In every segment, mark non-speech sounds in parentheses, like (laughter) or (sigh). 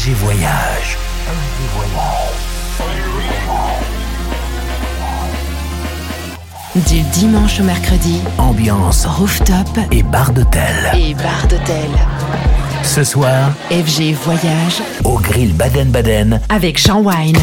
FG Voyage. Du dimanche au mercredi, Ambiance rooftop et bar d'hôtel. et bar d'hôtel. Ce soir, FG Voyage au grill Baden-Baden, avec Jean Wine.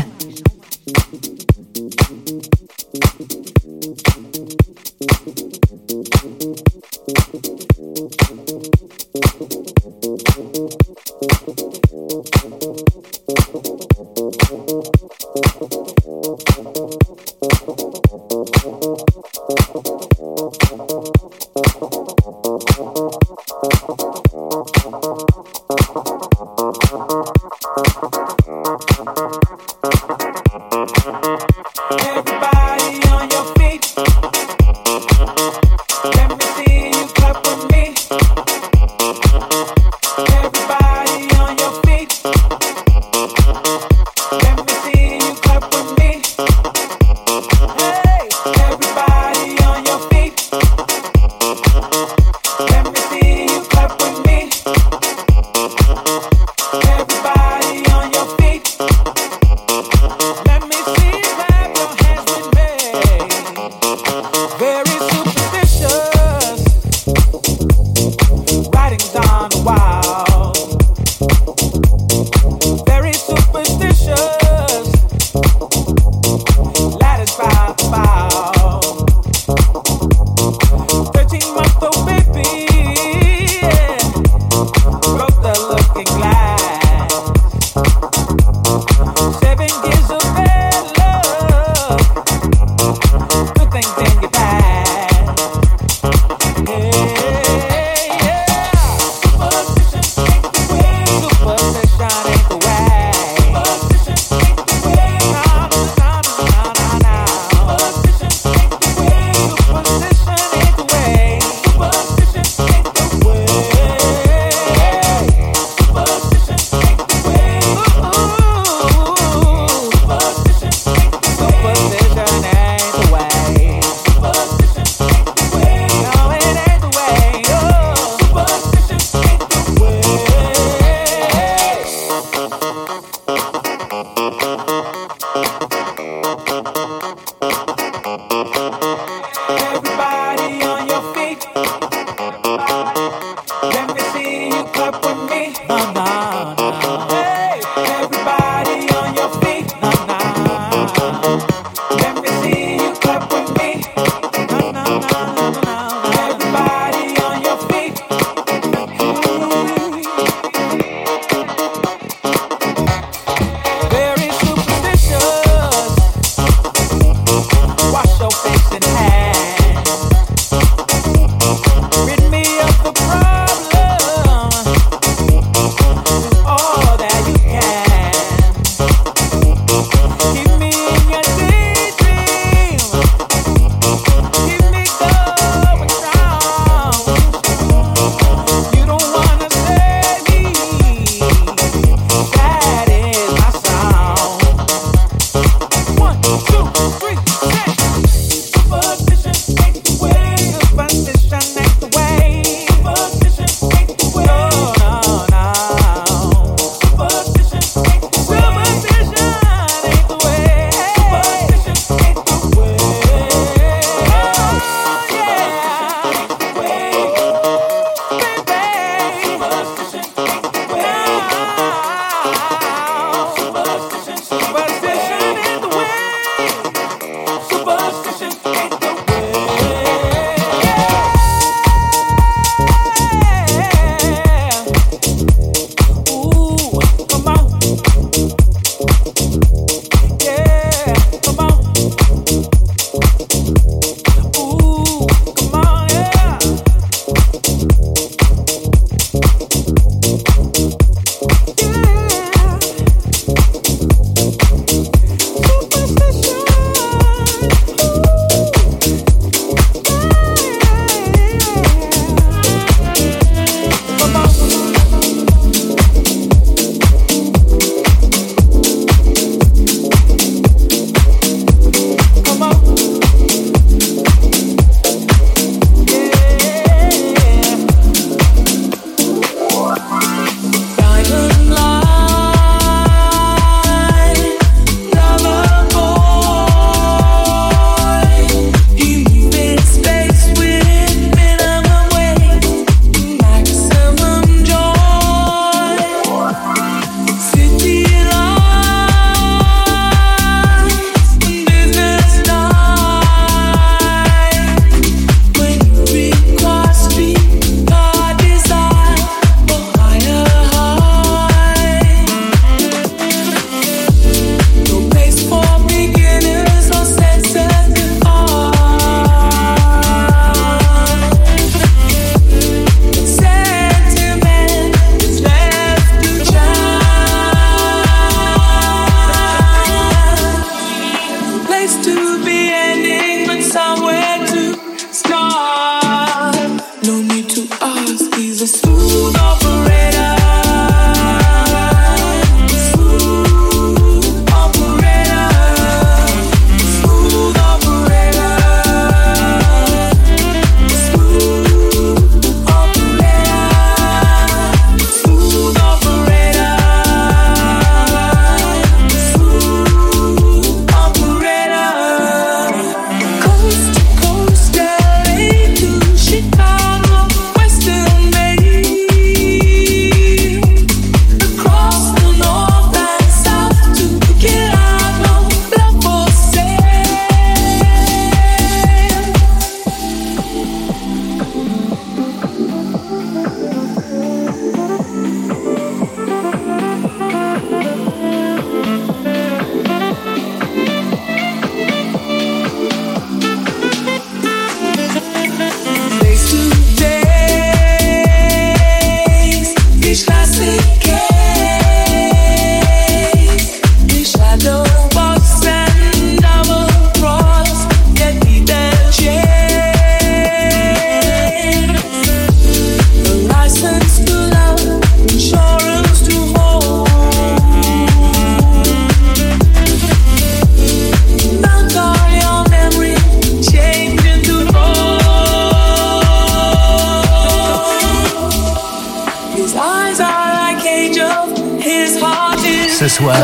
Ce soir,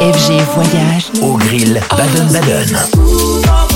FG Voyage. au grill Baden-Baden.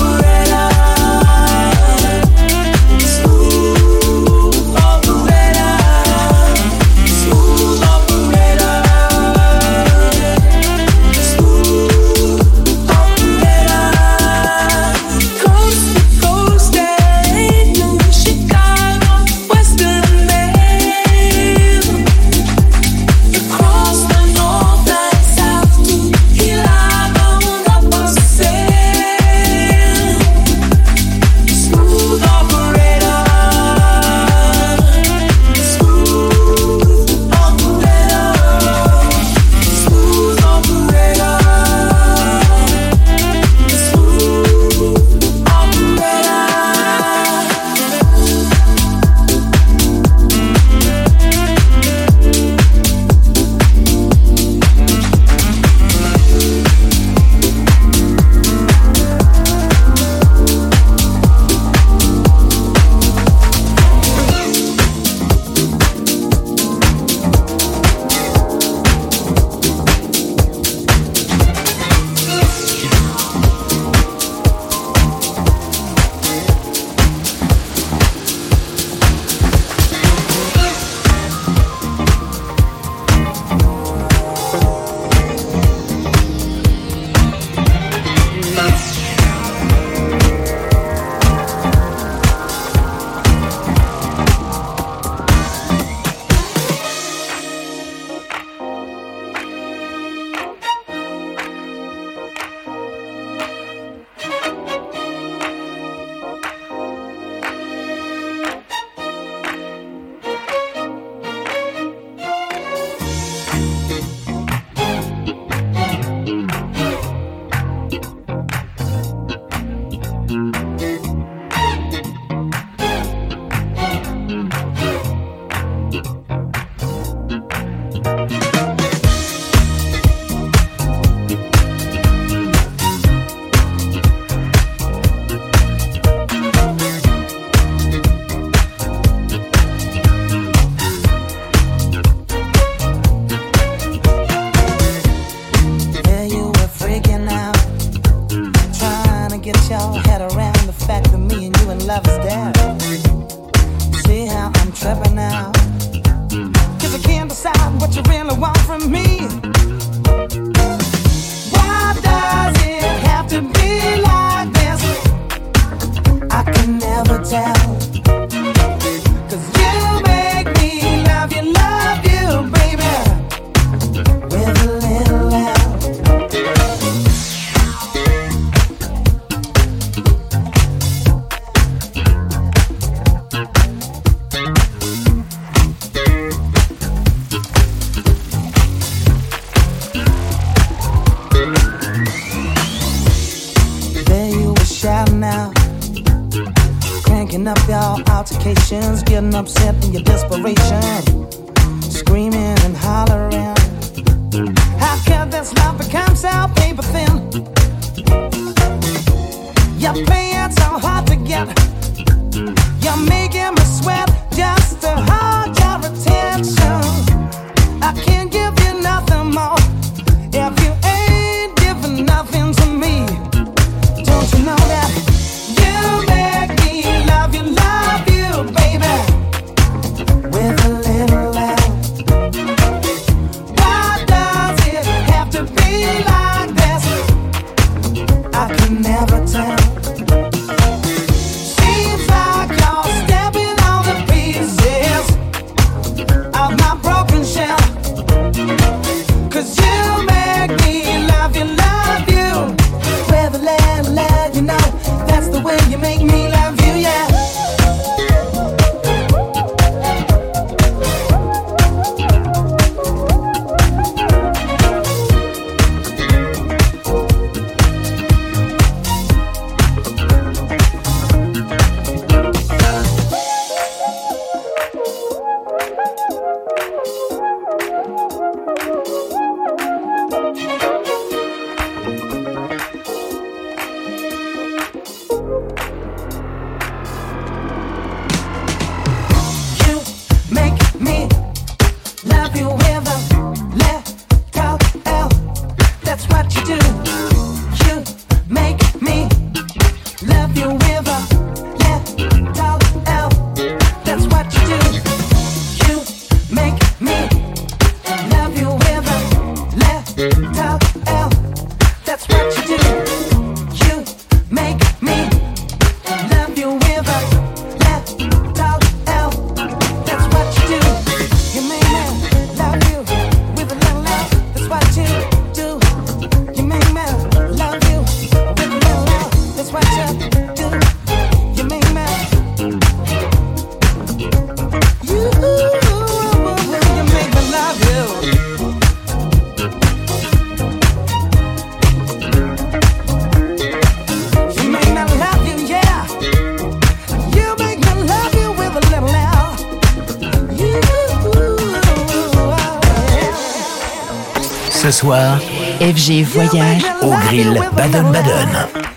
Soir, FG Voyage au grill Baden-Baden.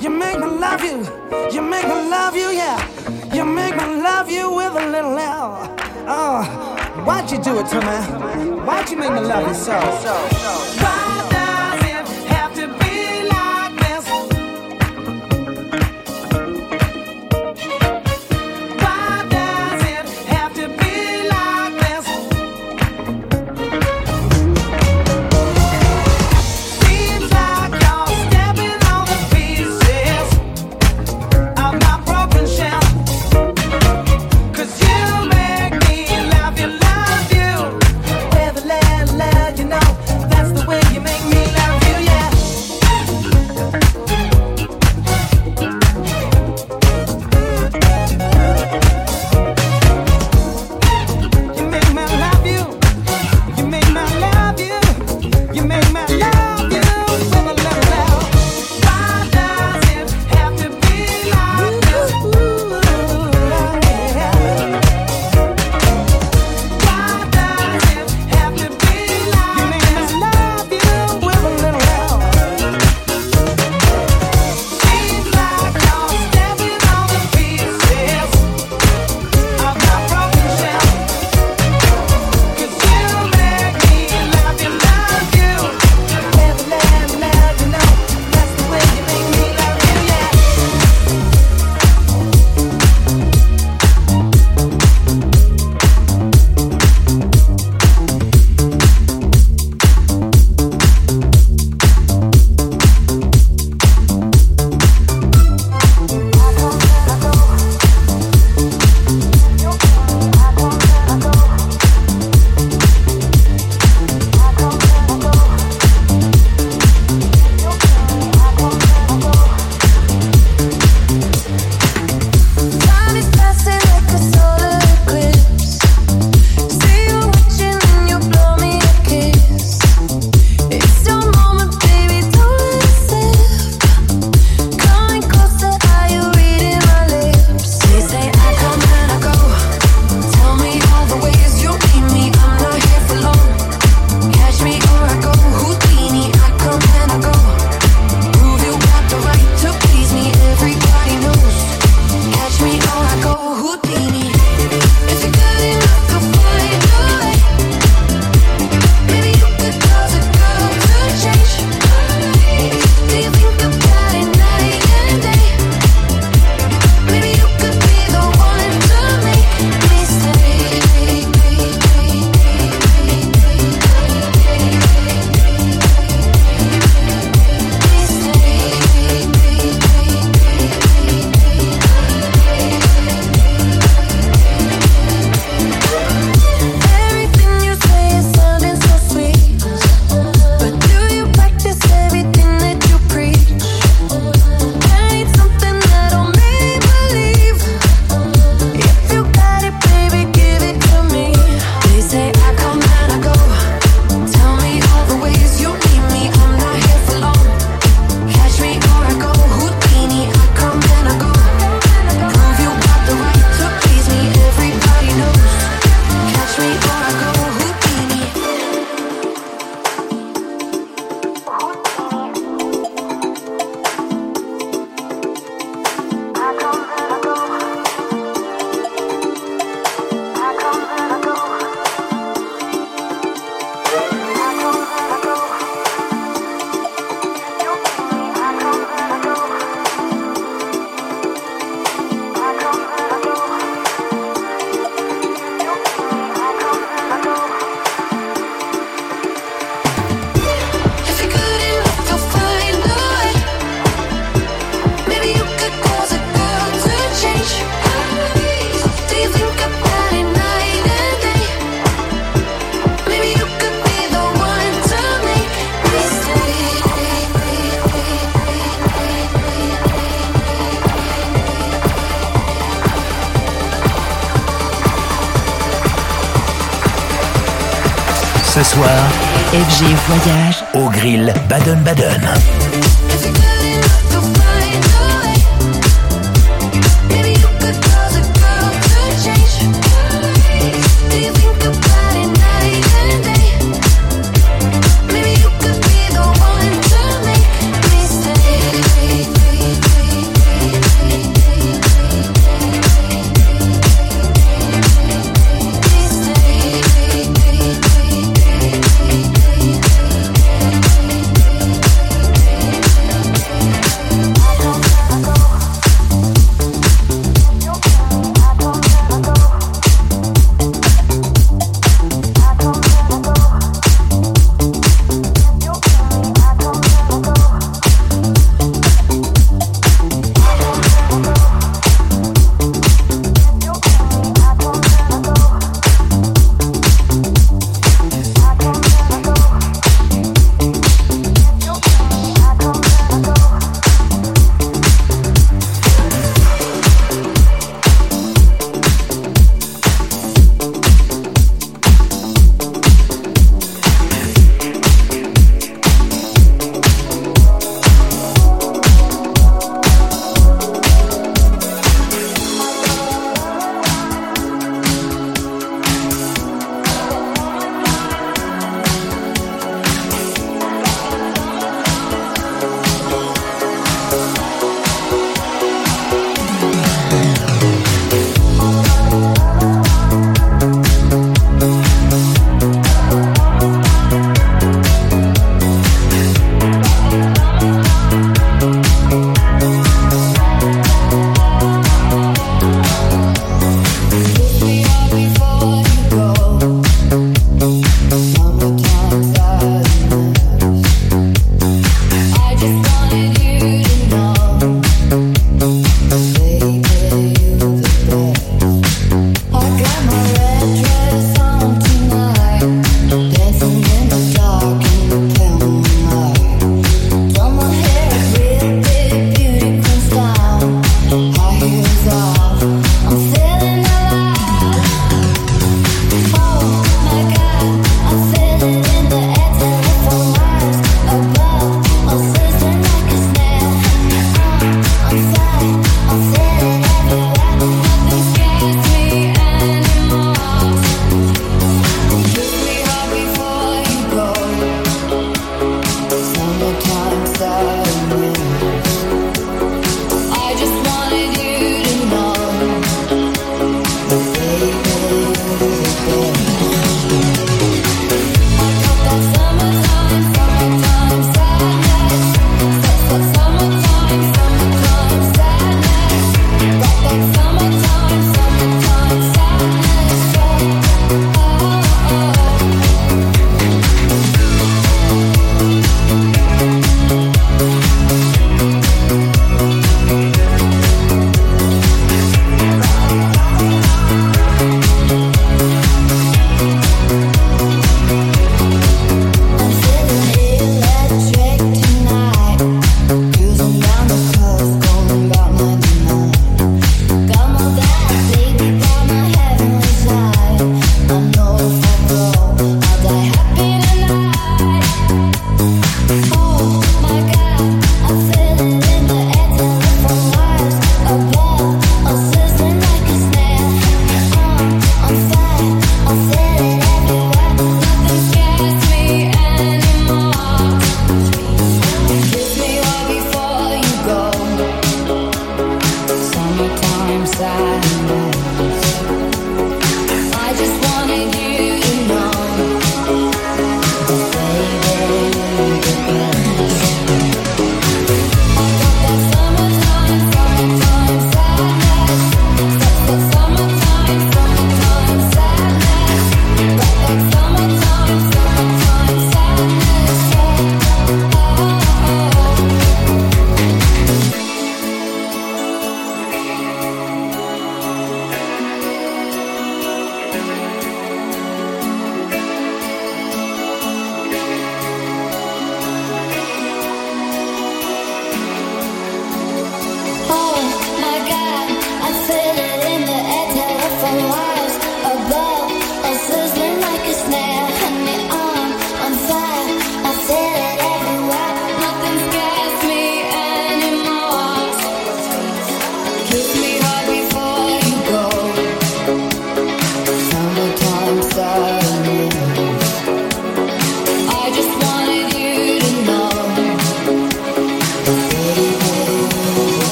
You make me love you, you make me love you, yeah. You make me love you with a little L. Oh, why'd you do it to me? Why'd you make me love you so? Why does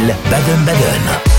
Baden-Baden.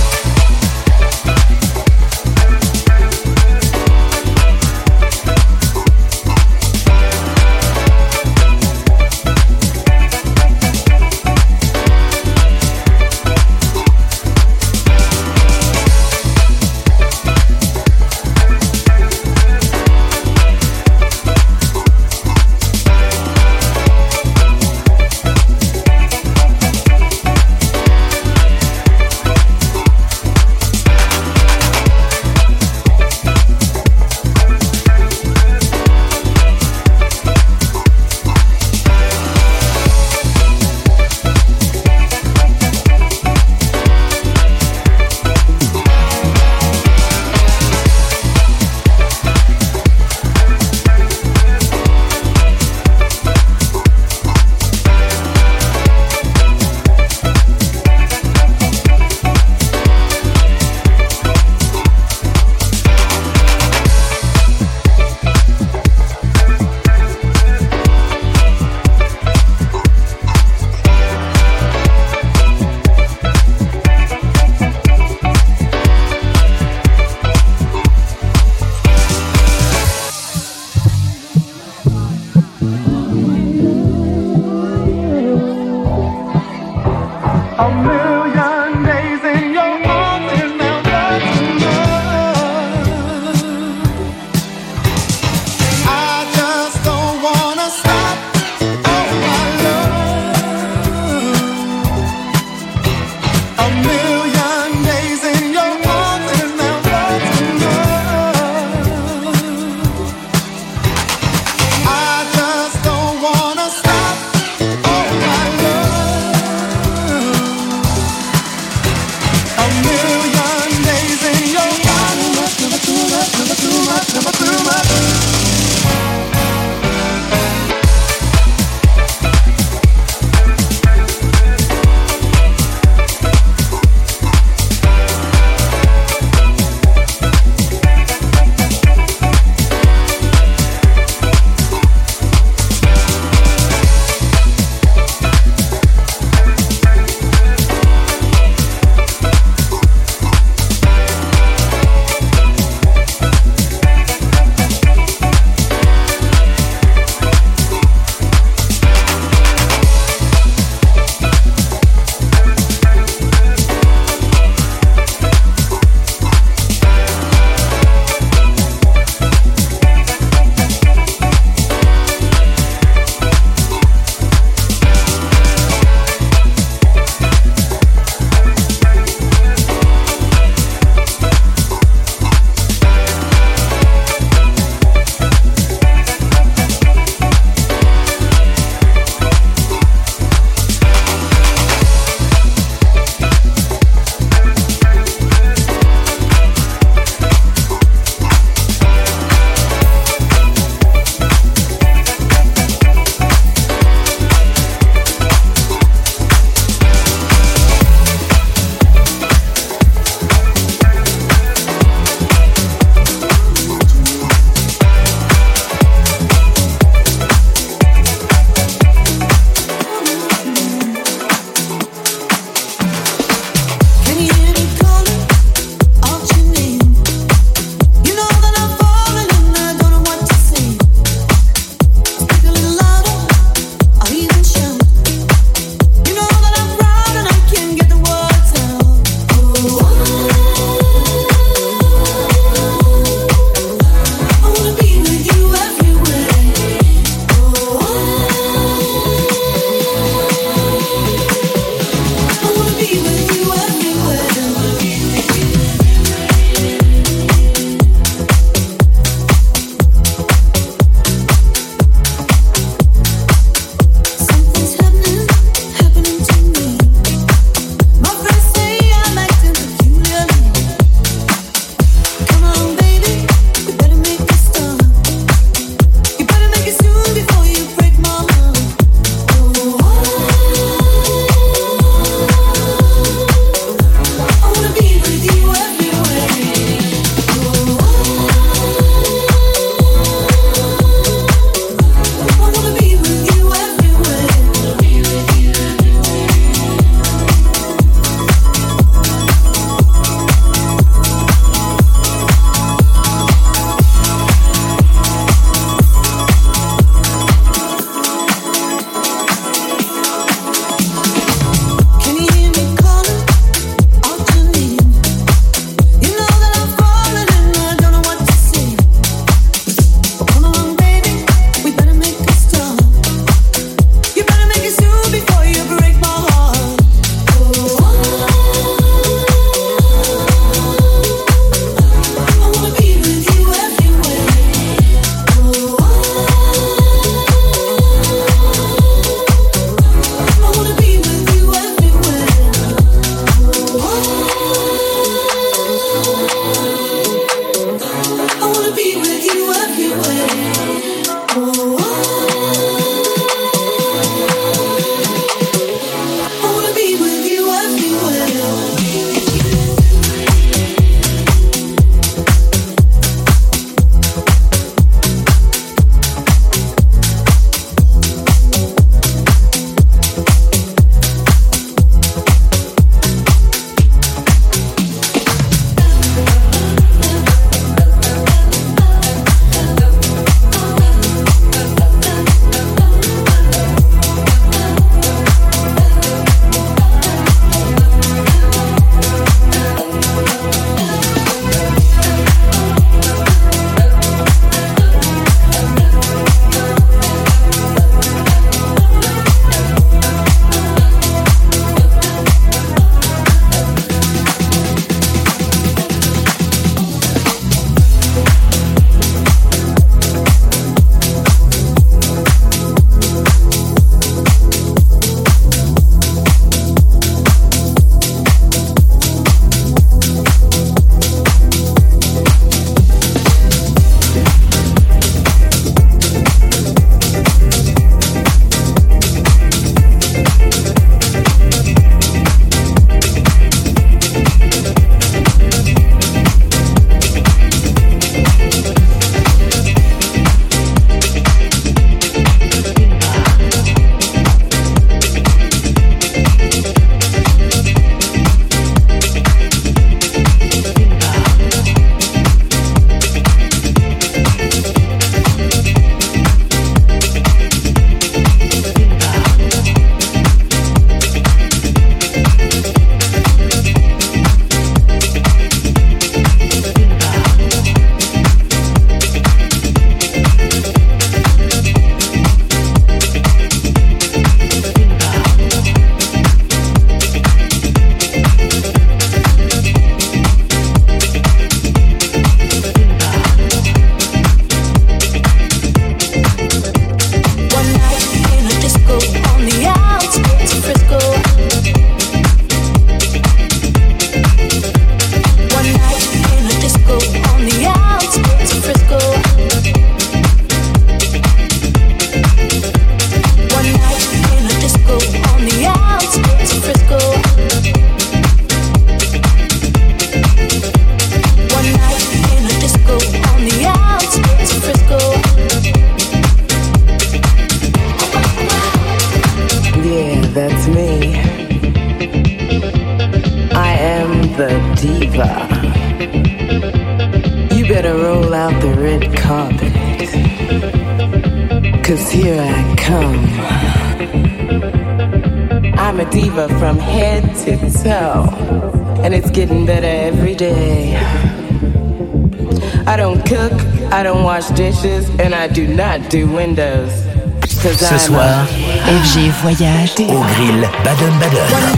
Ce soir, FG Voyage. au grill Baden-Baden.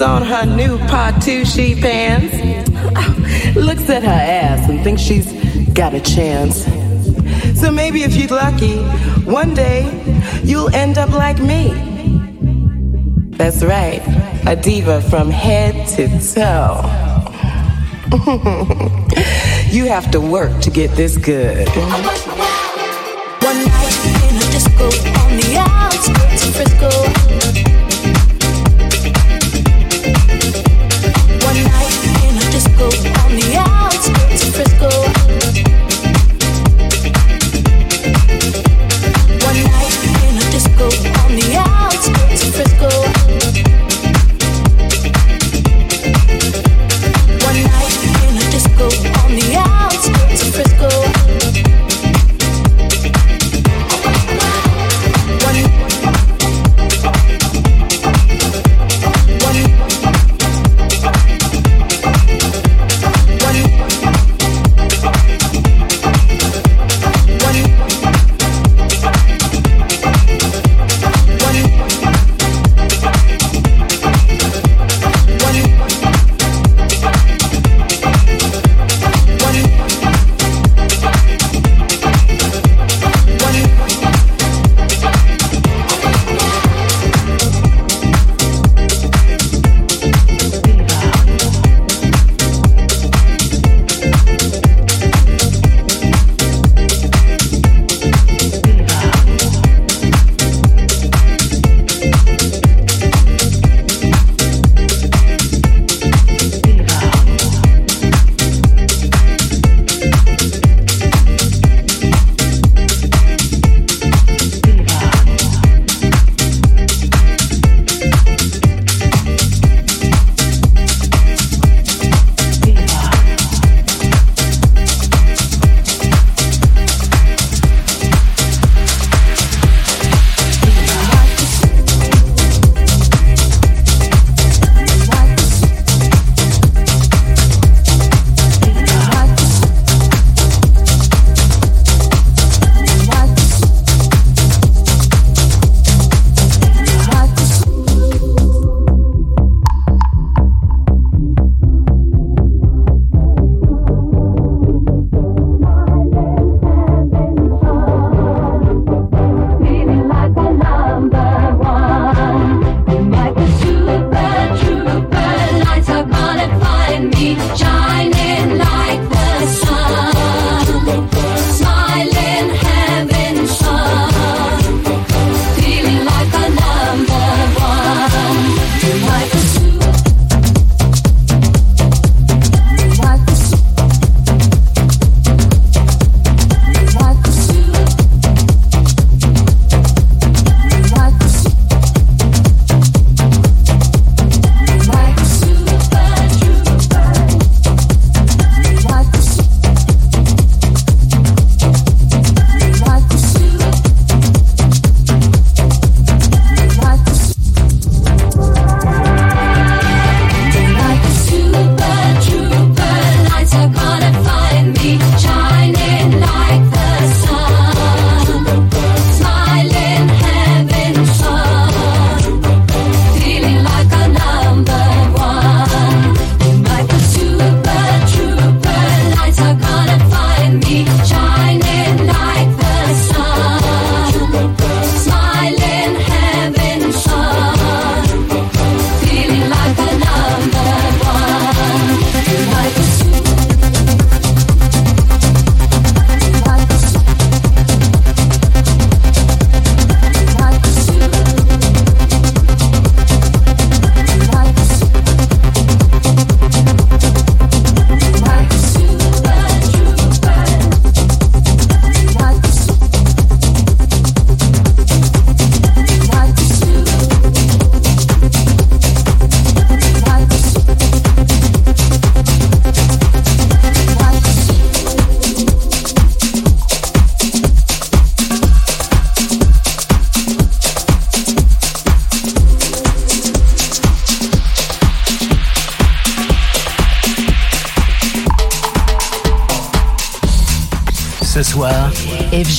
On her new Partouche pants. (laughs) Looks at her ass and thinks she's got a chance. So maybe if you're lucky, one day you'll end up like me. That's right, a diva from head to toe. (laughs) you have to work to get this good. One night in a disco on the outskirts of Frisco.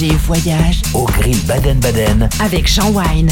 Voyage au Grill Baden-Baden avec Jean Wine.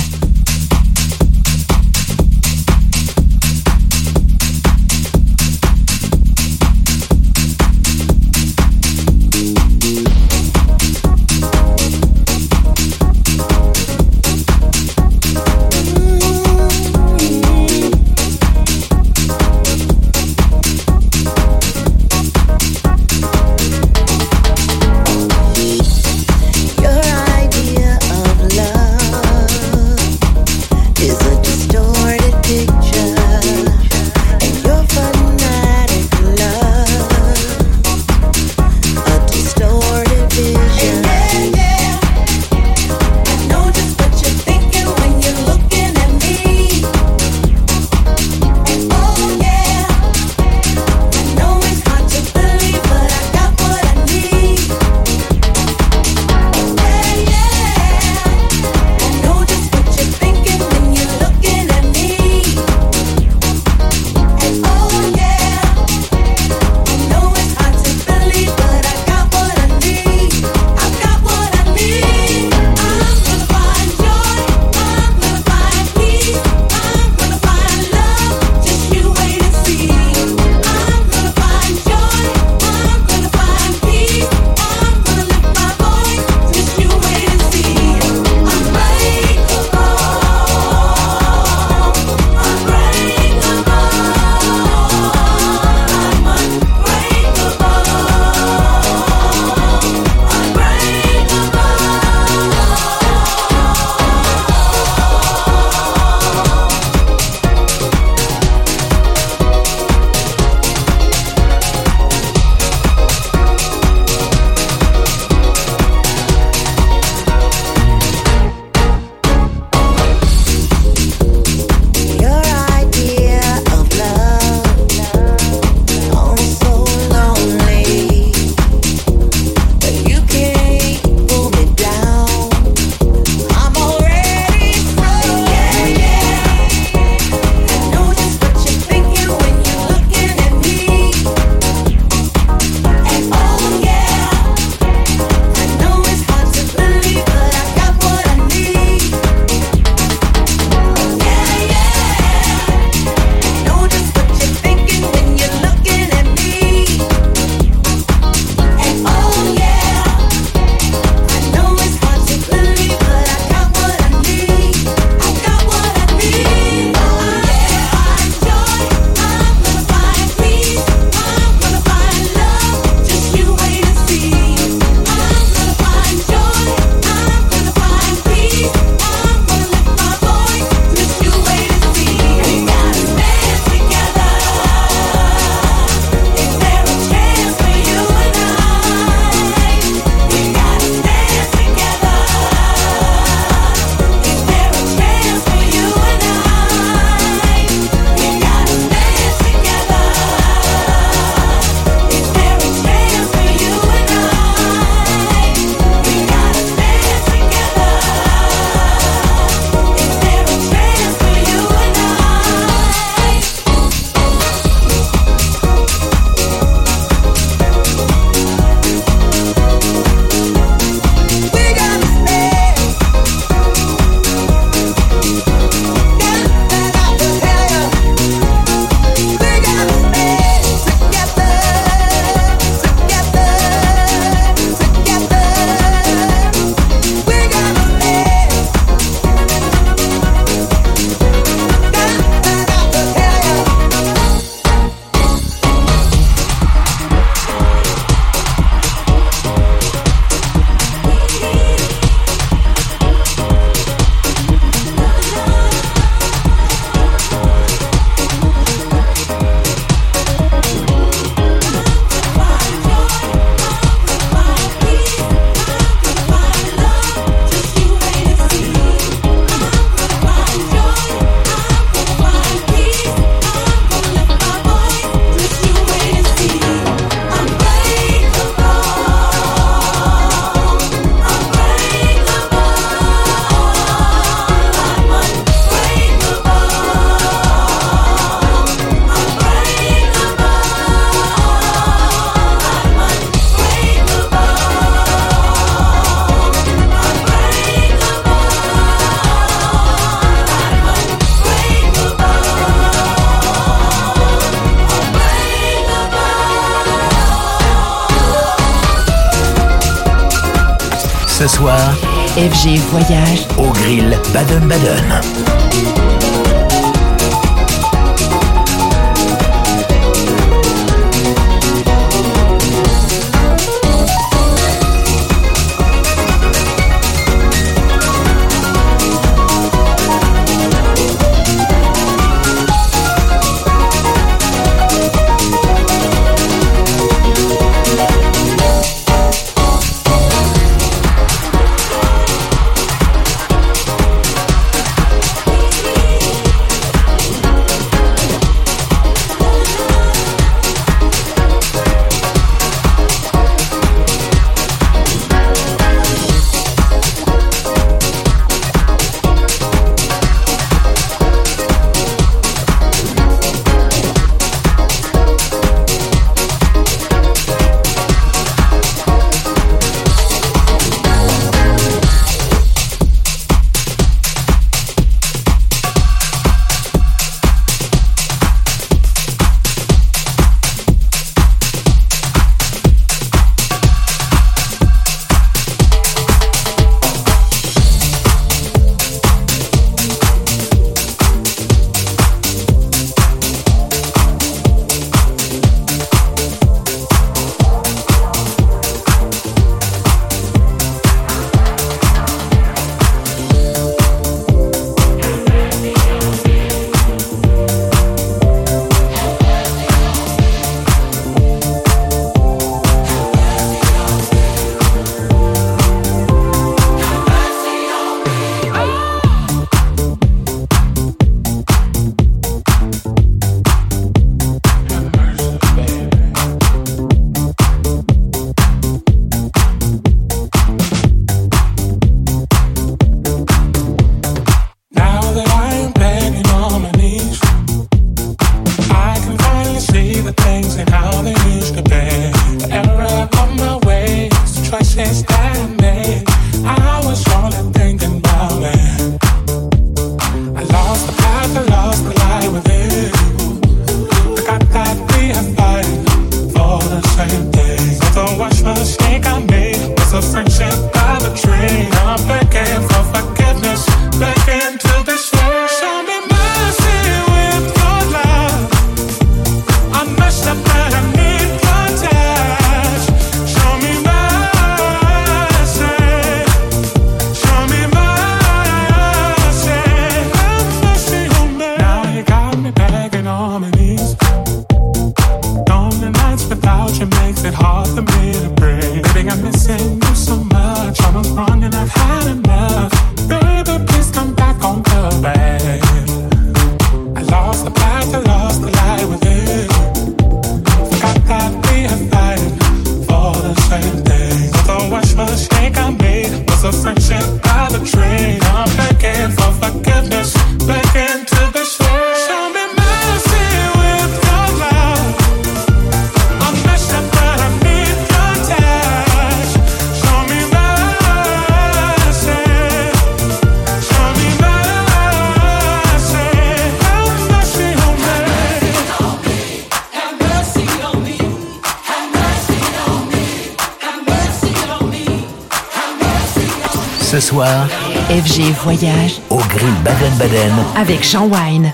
Voyage au grill Baden-Baden avec Jean Wine.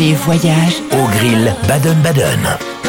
Voyage au grill Baden-Baden.